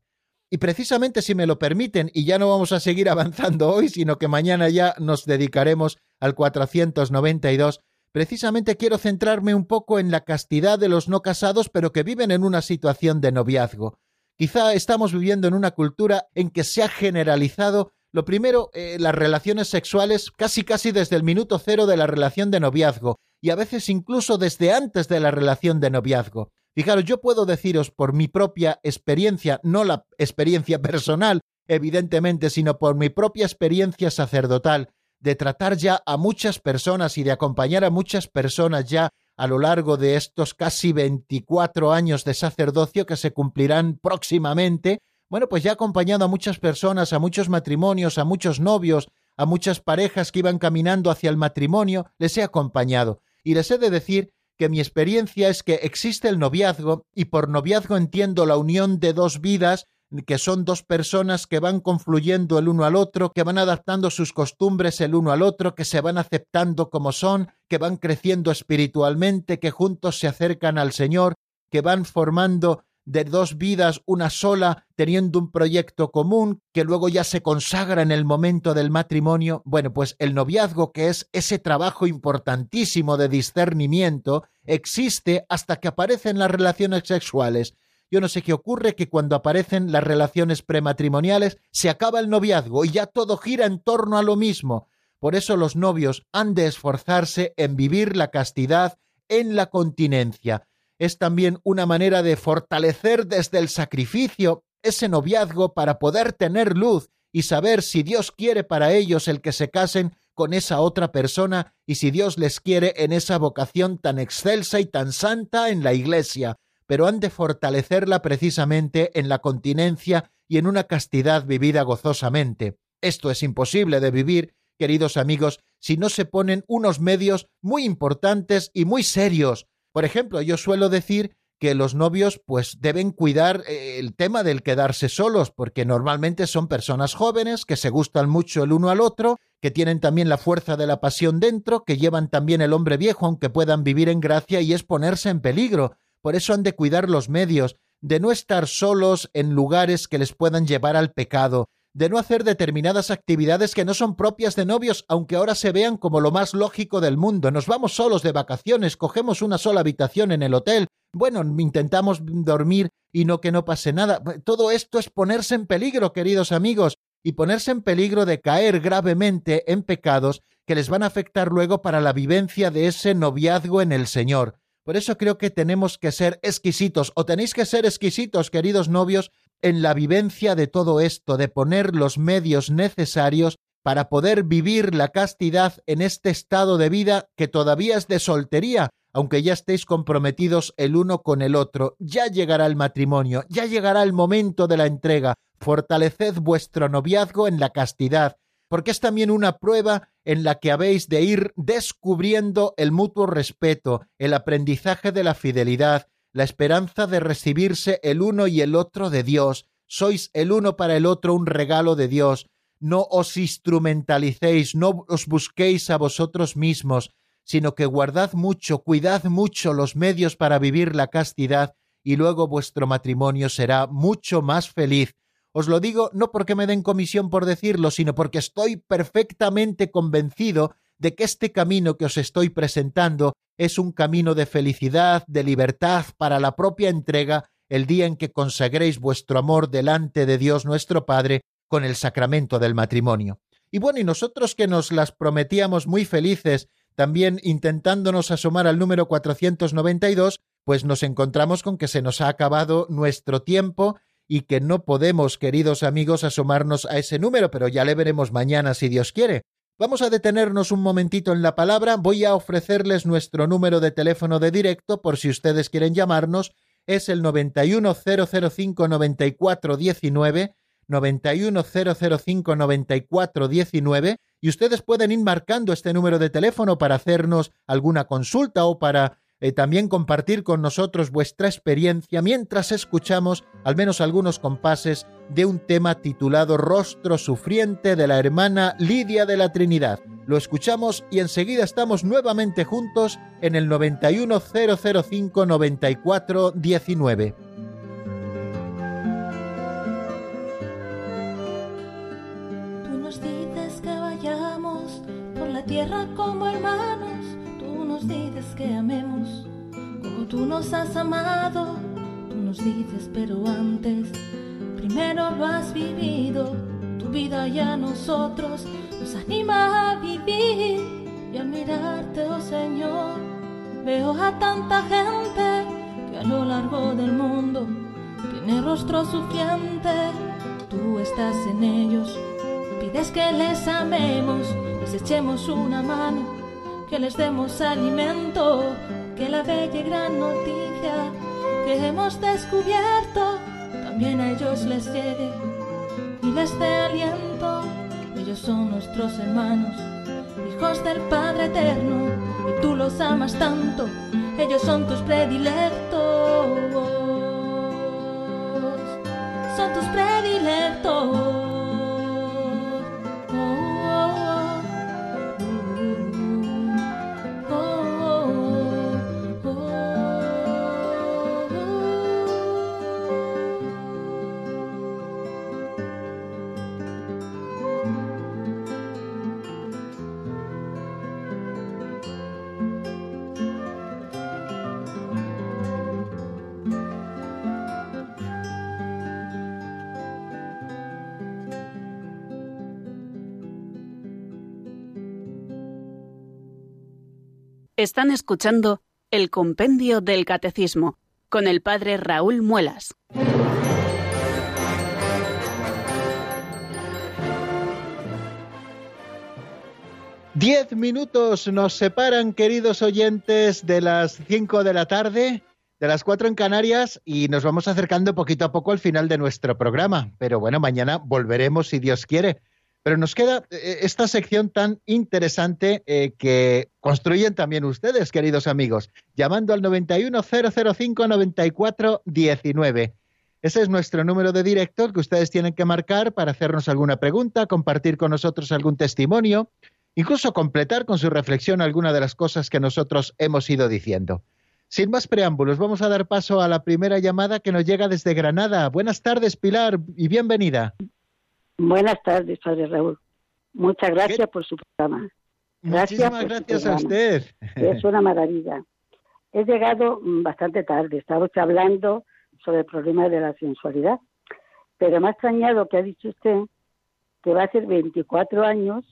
Y precisamente si me lo permiten, y ya no vamos a seguir avanzando hoy, sino que mañana ya nos dedicaremos al 492, Precisamente quiero centrarme un poco en la castidad de los no casados, pero que viven en una situación de noviazgo. Quizá estamos viviendo en una cultura en que se ha generalizado, lo primero, eh, las relaciones sexuales casi casi desde el minuto cero de la relación de noviazgo, y a veces incluso desde antes de la relación de noviazgo. Fijaros, yo puedo deciros por mi propia experiencia, no la experiencia personal, evidentemente, sino por mi propia experiencia sacerdotal, de tratar ya a muchas personas y de acompañar a muchas personas ya a lo largo de estos casi 24 años de sacerdocio que se cumplirán próximamente, bueno, pues ya he acompañado a muchas personas, a muchos matrimonios, a muchos novios, a muchas parejas que iban caminando hacia el matrimonio, les he acompañado. Y les he de decir que mi experiencia es que existe el noviazgo, y por noviazgo entiendo la unión de dos vidas que son dos personas que van confluyendo el uno al otro, que van adaptando sus costumbres el uno al otro, que se van aceptando como son, que van creciendo espiritualmente, que juntos se acercan al Señor, que van formando de dos vidas una sola, teniendo un proyecto común, que luego ya se consagra en el momento del matrimonio. Bueno, pues el noviazgo, que es ese trabajo importantísimo de discernimiento, existe hasta que aparecen las relaciones sexuales. Yo no sé qué ocurre que cuando aparecen las relaciones prematrimoniales se acaba el noviazgo y ya todo gira en torno a lo mismo. Por eso los novios han de esforzarse en vivir la castidad en la continencia. Es también una manera de fortalecer desde el sacrificio ese noviazgo para poder tener luz y saber si Dios quiere para ellos el que se casen con esa otra persona y si Dios les quiere en esa vocación tan excelsa y tan santa en la Iglesia, pero han de fortalecerla precisamente en la continencia y en una castidad vivida gozosamente. Esto es imposible de vivir, queridos amigos, si no se ponen unos medios muy importantes y muy serios. Por ejemplo, yo suelo decir que los novios pues deben cuidar eh, el tema del quedarse solos, porque normalmente son personas jóvenes que se gustan mucho el uno al otro, que tienen también la fuerza de la pasión dentro, que llevan también el hombre viejo aunque puedan vivir en gracia y es ponerse en peligro. Por eso han de cuidar los medios, de no estar solos en lugares que les puedan llevar al pecado, de no hacer determinadas actividades que no son propias de novios, aunque ahora se vean como lo más lógico del mundo. Nos vamos solos de vacaciones, cogemos una sola habitación en el hotel, bueno, intentamos dormir y no que no pase nada. Todo esto es ponerse en peligro, queridos amigos, y ponerse en peligro de caer gravemente en pecados que les van a afectar luego para la vivencia de ese noviazgo en el Señor. Por eso creo que tenemos que ser exquisitos, o tenéis que ser exquisitos, queridos novios, en la vivencia de todo esto, de poner los medios necesarios para poder vivir la castidad en este estado de vida que todavía es de soltería, aunque ya estéis comprometidos el uno con el otro. Ya llegará el matrimonio, ya llegará el momento de la entrega. Fortaleced vuestro noviazgo en la castidad, porque es también una prueba en la que habéis de ir descubriendo el mutuo respeto, el aprendizaje de la fidelidad, la esperanza de recibirse el uno y el otro de Dios. Sois el uno para el otro un regalo de Dios. No os instrumentalicéis, no os busquéis a vosotros mismos, sino que guardad mucho, cuidad mucho los medios para vivir la castidad, y luego vuestro matrimonio será mucho más feliz, os lo digo no porque me den comisión por decirlo, sino porque estoy perfectamente convencido de que este camino que os estoy presentando es un camino de felicidad, de libertad para la propia entrega el día en que consagréis vuestro amor delante de Dios nuestro Padre con el sacramento del matrimonio. Y bueno, y nosotros que nos las prometíamos muy felices, también intentándonos asomar al número 492, pues nos encontramos con que se nos ha acabado nuestro tiempo y que no podemos, queridos amigos, asomarnos a ese número, pero ya le veremos mañana si Dios quiere. Vamos a detenernos un momentito en la palabra, voy a ofrecerles nuestro número de teléfono de directo por si ustedes quieren llamarnos, es el 910059419, 910059419, y ustedes pueden ir marcando este número de teléfono para hacernos alguna consulta o para eh, también compartir con nosotros vuestra experiencia mientras escuchamos al menos algunos compases de un tema titulado Rostro Sufriente de la hermana Lidia de la Trinidad. Lo escuchamos y enseguida estamos nuevamente juntos en el 910059419. Tú nos dices que vayamos por la tierra como hermanos nos dices que amemos como tú nos has amado. Tú nos dices, pero antes, primero lo has vivido. Tu vida y a nosotros nos anima a vivir. Y al mirarte, oh Señor, veo a tanta gente que a lo largo del mundo tiene rostro suficiente. Tú estás en ellos, pides que les amemos, les echemos una mano que les demos alimento, que la bella y gran noticia que hemos descubierto también a ellos les llegue y les dé aliento. Ellos son nuestros hermanos, hijos del Padre Eterno, y tú los amas tanto, ellos son tus predilectos, son tus predilectos. Están escuchando el Compendio del Catecismo con el Padre Raúl Muelas. Diez minutos nos separan, queridos oyentes, de las cinco de la tarde, de las cuatro en Canarias, y nos vamos acercando poquito a poco al final de nuestro programa. Pero bueno, mañana volveremos, si Dios quiere. Pero nos queda eh, esta sección tan interesante eh, que construyen también ustedes, queridos amigos, llamando al 910059419. Ese es nuestro número de directo que ustedes tienen que marcar para hacernos alguna pregunta, compartir con nosotros algún testimonio incluso completar con su reflexión alguna de las cosas que nosotros hemos ido diciendo. Sin más preámbulos, vamos a dar paso a la primera llamada que nos llega desde Granada. Buenas tardes, Pilar, y bienvenida. Buenas tardes, Padre Raúl. Muchas gracias por su programa. Gracias Muchísimas gracias a usted. Es una maravilla. He llegado bastante tarde, estaba hablando sobre el problema de la sensualidad, pero me ha extrañado que ha dicho usted que va a ser 24 años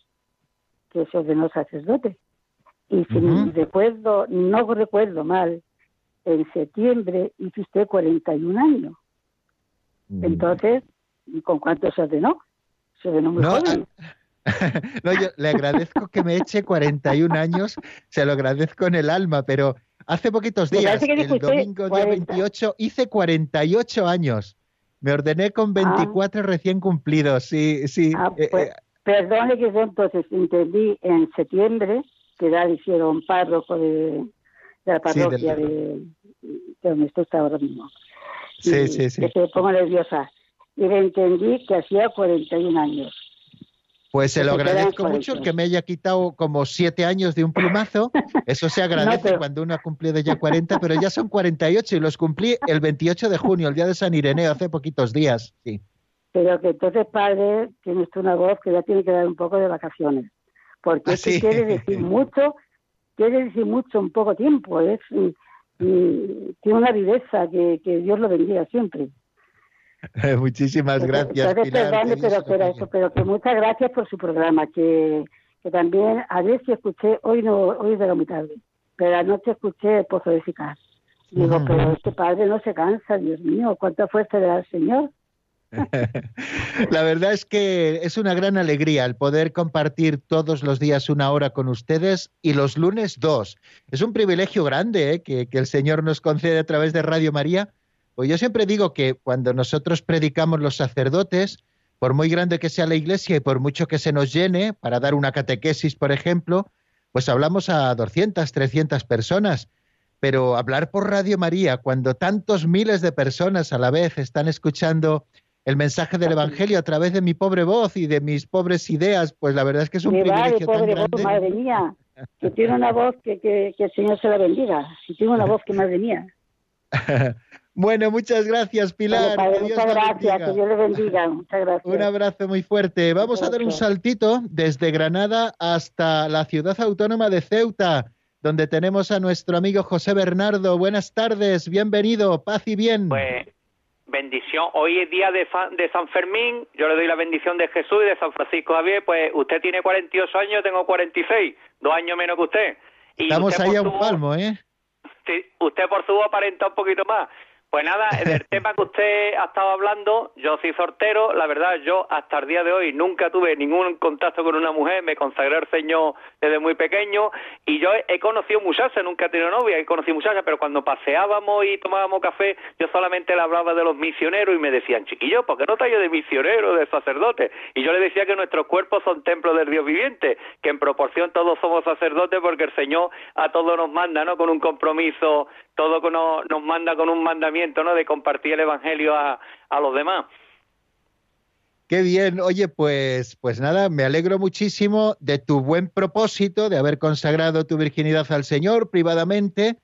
que se ordenó sacerdote. Y si recuerdo, no recuerdo mal, en septiembre hizo usted 41 años. Mm. Entonces, ¿con cuánto se ordenó? Se ordenó muy joven. no, yo le agradezco que me eche 41 años, se lo agradezco en el alma, pero hace poquitos días, el domingo día 28, hice 48 años. Me ordené con 24 ah. recién cumplidos, sí, sí. Ah, eh, pues, eh, Perdone que yo entonces entendí en septiembre que ya hicieron párroco de, la parroquia de, donde estoy ahora mismo. Sí, sí, sí. Que se pongo nerviosa. Y le entendí que hacía 41 años. Pues se lo agradezco mucho que me haya quitado como siete años de un plumazo. Eso se agradece cuando uno ha cumplido ya 40, pero ya son 48 y los cumplí el 28 de junio, el día de San Ireneo, hace poquitos días. Sí pero que entonces padre tiene usted una voz que ya tiene que dar un poco de vacaciones, porque ah, quiere decir mucho, quiere decir mucho en poco tiempo, es tiene una viveza que, Dios lo bendiga siempre. Muchísimas gracias. pero, eso, pero que muchas gracias por su programa, que, que también a ver si escuché, hoy no, hoy de la muy tarde, pero anoche escuché Pozo de Eficaz. Digo, pero este padre no se cansa, Dios mío, cuánta fuerza le da el Señor. La verdad es que es una gran alegría el poder compartir todos los días una hora con ustedes y los lunes dos. Es un privilegio grande ¿eh? que, que el Señor nos concede a través de Radio María. Pues yo siempre digo que cuando nosotros predicamos los sacerdotes, por muy grande que sea la iglesia y por mucho que se nos llene para dar una catequesis, por ejemplo, pues hablamos a 200, 300 personas. Pero hablar por Radio María, cuando tantos miles de personas a la vez están escuchando el mensaje del Evangelio a través de mi pobre voz y de mis pobres ideas, pues la verdad es que es un privilegio tan grande. madre mía, que tiene una voz que, que, el Señor se la bendiga, si tiene una voz que madre mía. bueno, muchas gracias, Pilar. muchas gracias, que Dios le bendiga, muchas gracias. Un abrazo muy fuerte. Vamos a dar un saltito desde Granada hasta la ciudad autónoma de Ceuta, donde tenemos a nuestro amigo José Bernardo. Buenas tardes, bienvenido, paz y bien. Pues bendición. Hoy es día de, de San Fermín, yo le doy la bendición de Jesús y de San Francisco Javier, pues usted tiene 48 años, tengo 46, dos años menos que usted. Y Estamos ahí a un palmo, ¿eh? Sí, usted por su voz aparenta un poquito más. Pues nada, del tema que usted ha estado hablando, yo soy sortero, la verdad, yo hasta el día de hoy nunca tuve ningún contacto con una mujer, me consagré al Señor desde muy pequeño y yo he conocido muchachas, nunca he tenido novia, he conocido muchachas, pero cuando paseábamos y tomábamos café, yo solamente le hablaba de los misioneros y me decían, chiquillo, ¿por qué no te de misionero, de sacerdote? Y yo le decía que nuestros cuerpos son templos del Dios viviente, que en proporción todos somos sacerdotes porque el Señor a todos nos manda, ¿no? Con un compromiso todo nos, nos manda con un mandamiento, ¿no? De compartir el Evangelio a, a los demás. Qué bien, oye, pues, pues nada, me alegro muchísimo de tu buen propósito de haber consagrado tu virginidad al Señor privadamente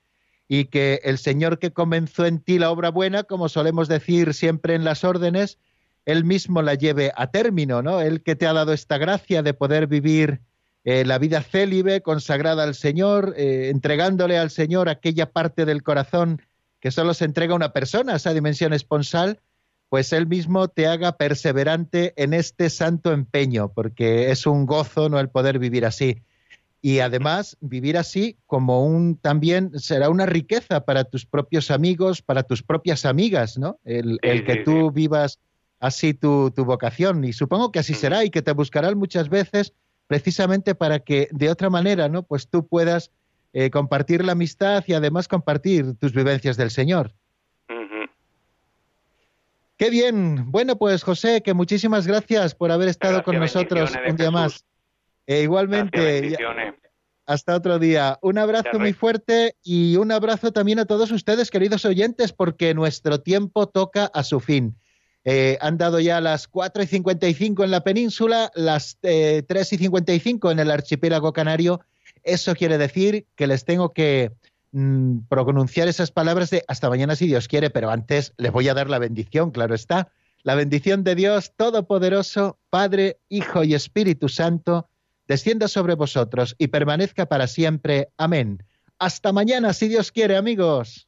y que el Señor que comenzó en ti la obra buena, como solemos decir siempre en las órdenes, Él mismo la lleve a término, ¿no? Él que te ha dado esta gracia de poder vivir eh, la vida célibe, consagrada al Señor, eh, entregándole al Señor aquella parte del corazón que solo se entrega a una persona, esa dimensión esponsal, pues Él mismo te haga perseverante en este santo empeño, porque es un gozo no el poder vivir así. Y además, vivir así como un también será una riqueza para tus propios amigos, para tus propias amigas, ¿no? El, que tú vivas así tu, tu vocación. Y supongo que así será y que te buscarán muchas veces precisamente para que de otra manera, ¿no? Pues tú puedas eh, compartir la amistad y además compartir tus vivencias del Señor. Qué bien. Bueno, pues José, que muchísimas gracias por haber estado con nosotros un día más. E igualmente, hasta otro día. Un abrazo muy fuerte y un abrazo también a todos ustedes, queridos oyentes, porque nuestro tiempo toca a su fin. Eh, han dado ya las 4 y 55 en la península, las eh, 3 y 55 en el archipiélago canario. Eso quiere decir que les tengo que mm, pronunciar esas palabras de hasta mañana si Dios quiere, pero antes les voy a dar la bendición, claro está. La bendición de Dios Todopoderoso, Padre, Hijo y Espíritu Santo, descienda sobre vosotros y permanezca para siempre. Amén. Hasta mañana si Dios quiere, amigos.